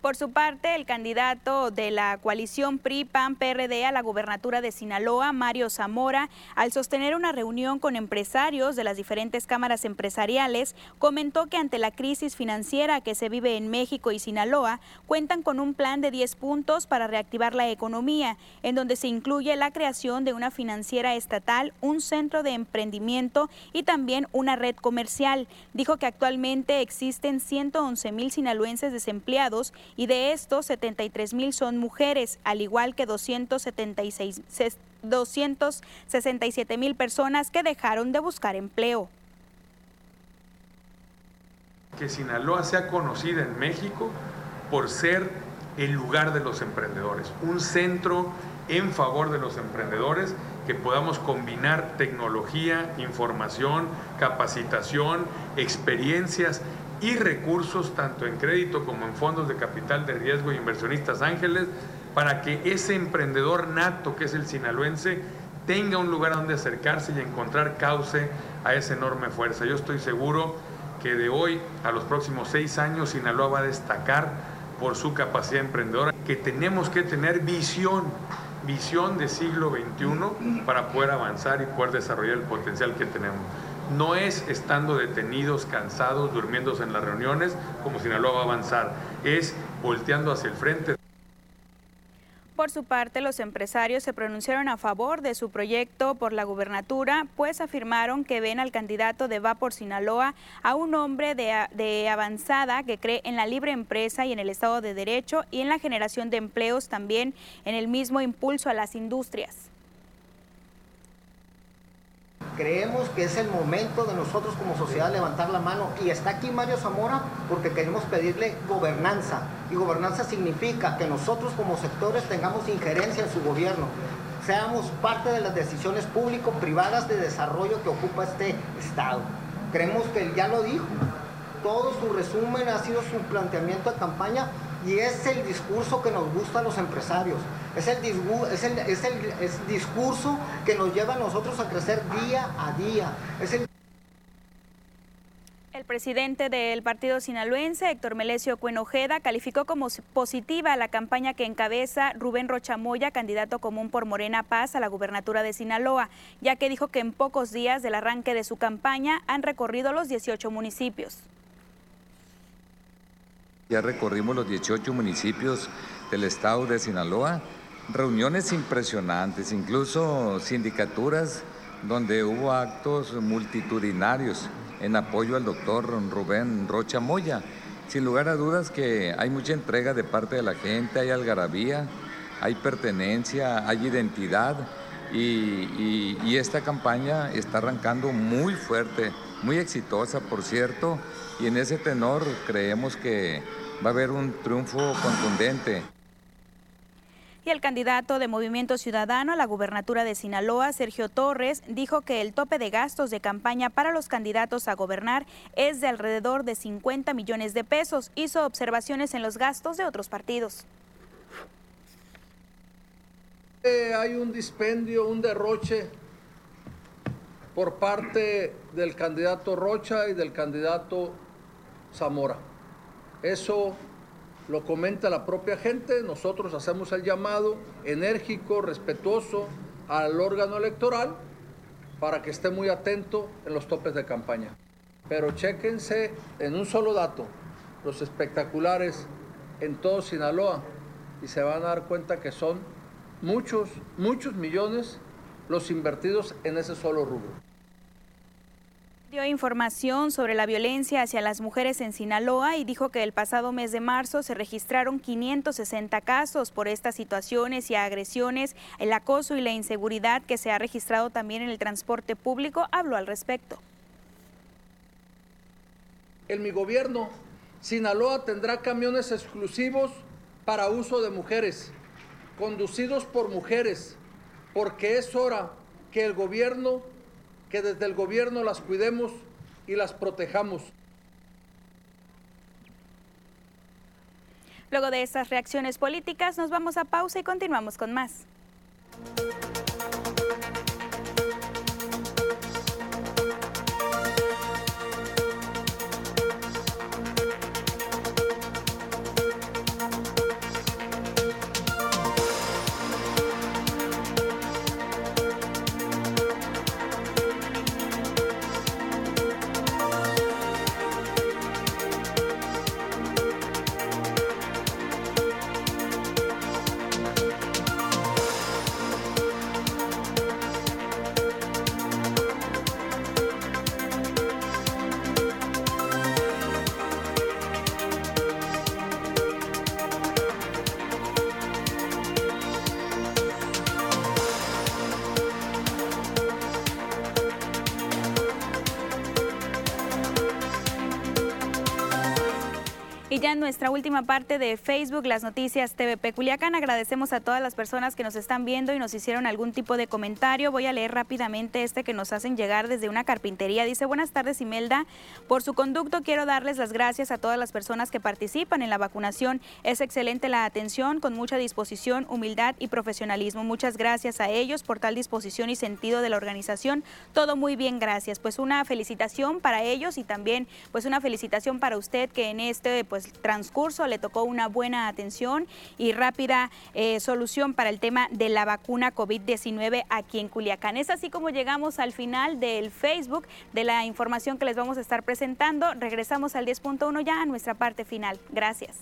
Por su parte, el candidato de la coalición PRI-PAN-PRD a la gubernatura de Sinaloa, Mario Zamora, al sostener una reunión con empresarios de las diferentes cámaras empresariales, comentó que ante la crisis financiera que se vive en México y Sinaloa, cuentan con un plan de 10 puntos para reactivar la economía, en donde se incluye la creación de una financiera estatal, un centro de emprendimiento y también una red comercial. Dijo que actualmente existen 111 mil sinaloenses desempleados y de estos 73 mil son mujeres, al igual que 276, 267 mil personas que dejaron de buscar empleo. Que Sinaloa sea conocida en México por ser el lugar de los emprendedores, un centro en favor de los emprendedores, que podamos combinar tecnología, información, capacitación, experiencias y recursos tanto en crédito como en fondos de capital de riesgo e inversionistas ángeles para que ese emprendedor nato que es el sinaloense tenga un lugar donde acercarse y encontrar cauce a esa enorme fuerza. Yo estoy seguro que de hoy a los próximos seis años Sinaloa va a destacar por su capacidad emprendedora, que tenemos que tener visión, visión de siglo XXI para poder avanzar y poder desarrollar el potencial que tenemos no es estando detenidos, cansados, durmiéndose en las reuniones, como Sinaloa va a avanzar, es volteando hacia el frente. Por su parte, los empresarios se pronunciaron a favor de su proyecto por la gubernatura, pues afirmaron que ven al candidato de Va por Sinaloa a un hombre de, de, avanzada que cree en la libre empresa y en el Estado de Derecho y en la generación de empleos también en el mismo impulso a las industrias. Creemos que es el momento de nosotros como sociedad levantar la mano. Y está aquí Mario Zamora porque queremos pedirle gobernanza. Y gobernanza significa que nosotros como sectores tengamos injerencia en su gobierno, seamos parte de las decisiones público-privadas de desarrollo que ocupa este Estado. Creemos que él ya lo dijo, todo su resumen ha sido su planteamiento de campaña y es el discurso que nos gusta a los empresarios. Es el, es el, es el, discurso que nos lleva a nosotros a crecer día a día. Es el... El presidente del partido sinaloense, Héctor Melesio Cuenojeda, calificó como positiva la campaña que encabeza Rubén Rochamoya, candidato común por Morena Paz a la gubernatura de Sinaloa, ya que dijo que en pocos días del arranque de su campaña han recorrido los 18 municipios. Ya recorrimos los 18 municipios del estado de Sinaloa reuniones impresionantes, incluso sindicaturas donde hubo actos multitudinarios en apoyo al doctor Rubén Rocha Moya. Sin lugar a dudas que hay mucha entrega de parte de la gente, hay algarabía, hay pertenencia, hay identidad y, y esta campaña está arrancando muy fuerte, muy exitosa por cierto, y en ese tenor creemos que va a haber un triunfo contundente y el candidato de Movimiento Ciudadano a la gubernatura de Sinaloa, Sergio Torres, dijo que el tope de gastos de campaña para los candidatos a gobernar es de alrededor de 50 millones de pesos. Hizo observaciones en los gastos de otros partidos. Eh, hay un dispendio, un derroche por parte del candidato Rocha y del candidato Zamora. Eso lo comenta la propia gente, nosotros hacemos el llamado enérgico, respetuoso al órgano electoral para que esté muy atento en los topes de campaña. Pero chéquense en un solo dato, los espectaculares en todo Sinaloa y se van a dar cuenta que son muchos, muchos millones los invertidos en ese solo rubro dio información sobre la violencia hacia las mujeres en Sinaloa y dijo que el pasado mes de marzo se registraron 560 casos por estas situaciones y agresiones, el acoso y la inseguridad que se ha registrado también en el transporte público. Habló al respecto. En mi gobierno, Sinaloa tendrá camiones exclusivos para uso de mujeres, conducidos por mujeres, porque es hora que el gobierno que desde el gobierno las cuidemos y las protejamos. Luego de estas reacciones políticas nos vamos a pausa y continuamos con más. Nuestra última parte de Facebook, las noticias TVP Culiacán, agradecemos a todas las personas que nos están viendo y nos hicieron algún tipo de comentario. Voy a leer rápidamente este que nos hacen llegar desde una carpintería. Dice, buenas tardes Imelda, por su conducto quiero darles las gracias a todas las personas que participan en la vacunación. Es excelente la atención, con mucha disposición, humildad y profesionalismo. Muchas gracias a ellos por tal disposición y sentido de la organización. Todo muy bien, gracias. Pues una felicitación para ellos y también pues una felicitación para usted que en este pues pues, transcurso le tocó una buena atención y rápida eh, solución para el tema de la vacuna COVID-19 aquí en Culiacán. Es así como llegamos al final del Facebook de la información que les vamos a estar presentando. Regresamos al 10.1 ya a nuestra parte final. Gracias.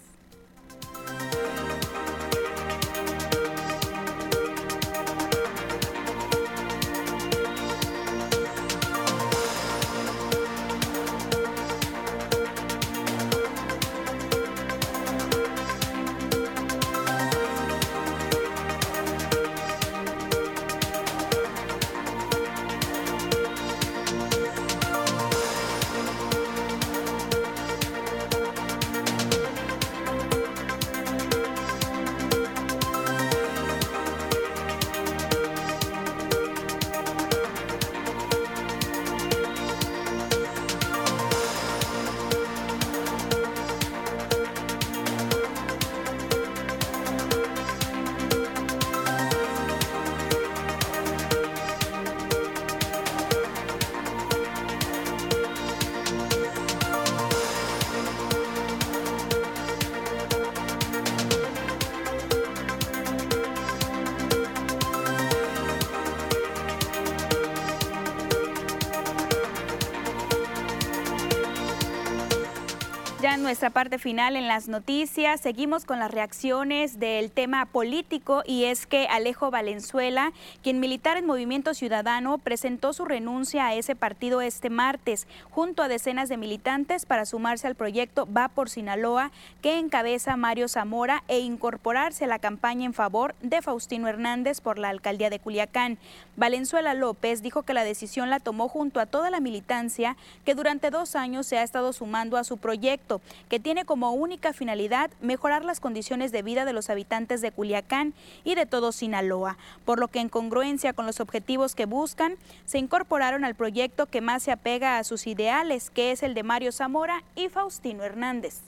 Nuestra parte final en las noticias. Seguimos con las reacciones del tema político y es que Alejo Valenzuela, quien militar en Movimiento Ciudadano, presentó su renuncia a ese partido este martes junto a decenas de militantes para sumarse al proyecto Va por Sinaloa que encabeza Mario Zamora e incorporarse a la campaña en favor de Faustino Hernández por la alcaldía de Culiacán. Valenzuela López dijo que la decisión la tomó junto a toda la militancia que durante dos años se ha estado sumando a su proyecto que tiene como única finalidad mejorar las condiciones de vida de los habitantes de Culiacán y de todo Sinaloa, por lo que en congruencia con los objetivos que buscan, se incorporaron al proyecto que más se apega a sus ideales, que es el de Mario Zamora y Faustino Hernández.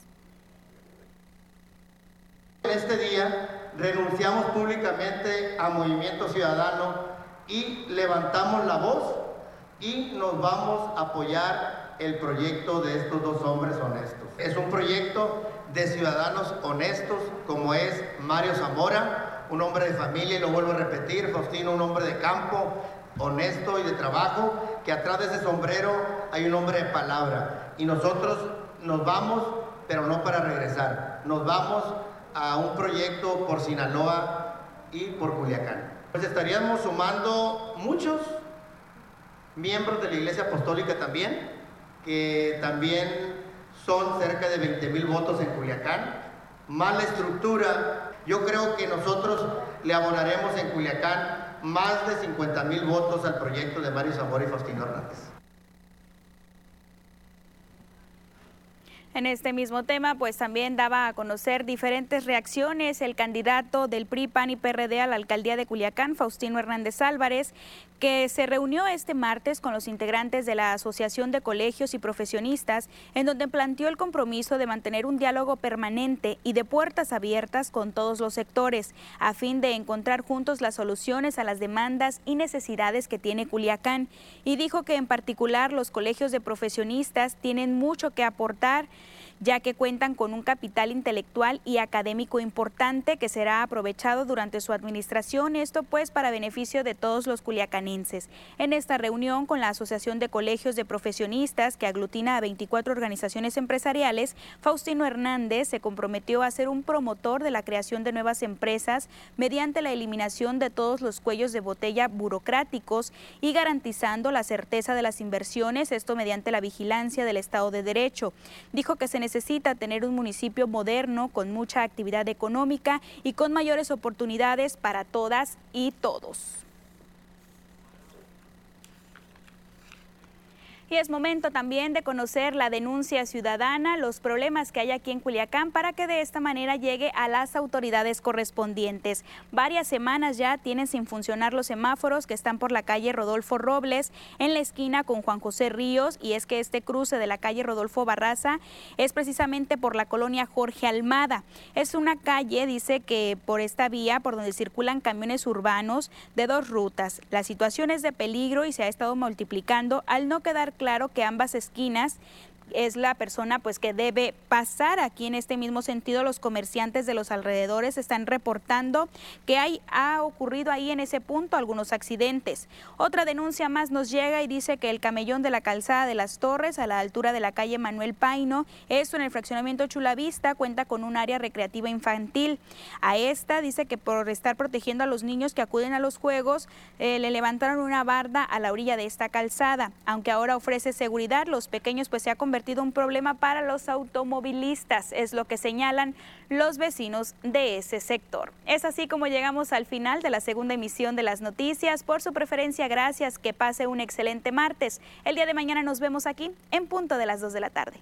Este día renunciamos públicamente a Movimiento Ciudadano y levantamos la voz y nos vamos a apoyar el proyecto de estos dos hombres honestos. Es un proyecto de ciudadanos honestos, como es Mario Zamora, un hombre de familia, y lo vuelvo a repetir, Faustino, un hombre de campo, honesto y de trabajo, que atrás de ese sombrero hay un hombre de palabra. Y nosotros nos vamos, pero no para regresar, nos vamos a un proyecto por Sinaloa y por Culiacán. Pues estaríamos sumando muchos miembros de la Iglesia Apostólica también, que también son cerca de 20 mil votos en Culiacán, más la estructura, yo creo que nosotros le abonaremos en Culiacán más de 50 mil votos al proyecto de Mario Zamora y Faustino Hernández. En este mismo tema, pues también daba a conocer diferentes reacciones el candidato del PRI, PAN y PRD a la alcaldía de Culiacán, Faustino Hernández Álvarez, que se reunió este martes con los integrantes de la Asociación de Colegios y Profesionistas, en donde planteó el compromiso de mantener un diálogo permanente y de puertas abiertas con todos los sectores, a fin de encontrar juntos las soluciones a las demandas y necesidades que tiene Culiacán. Y dijo que en particular los colegios de profesionistas tienen mucho que aportar ya que cuentan con un capital intelectual y académico importante que será aprovechado durante su administración, esto pues para beneficio de todos los culiacanenses. En esta reunión con la Asociación de Colegios de Profesionistas, que aglutina a 24 organizaciones empresariales, Faustino Hernández se comprometió a ser un promotor de la creación de nuevas empresas mediante la eliminación de todos los cuellos de botella burocráticos y garantizando la certeza de las inversiones, esto mediante la vigilancia del Estado de Derecho. Dijo que se necesita tener un municipio moderno con mucha actividad económica y con mayores oportunidades para todas y todos. Y es momento también de conocer la denuncia ciudadana, los problemas que hay aquí en Culiacán para que de esta manera llegue a las autoridades correspondientes. Varias semanas ya tienen sin funcionar los semáforos que están por la calle Rodolfo Robles en la esquina con Juan José Ríos y es que este cruce de la calle Rodolfo Barraza es precisamente por la colonia Jorge Almada. Es una calle, dice que por esta vía por donde circulan camiones urbanos de dos rutas. La situación es de peligro y se ha estado multiplicando al no quedar claro que ambas esquinas es la persona pues que debe pasar aquí en este mismo sentido los comerciantes de los alrededores están reportando que hay ha ocurrido ahí en ese punto algunos accidentes. Otra denuncia más nos llega y dice que el camellón de la calzada de las Torres a la altura de la calle Manuel Paino, esto en el fraccionamiento Chulavista cuenta con un área recreativa infantil. A esta dice que por estar protegiendo a los niños que acuden a los juegos eh, le levantaron una barda a la orilla de esta calzada, aunque ahora ofrece seguridad, los pequeños pues se ha convertido un problema para los automovilistas, es lo que señalan los vecinos de ese sector. Es así como llegamos al final de la segunda emisión de las noticias. Por su preferencia, gracias, que pase un excelente martes. El día de mañana nos vemos aquí en punto de las 2 de la tarde.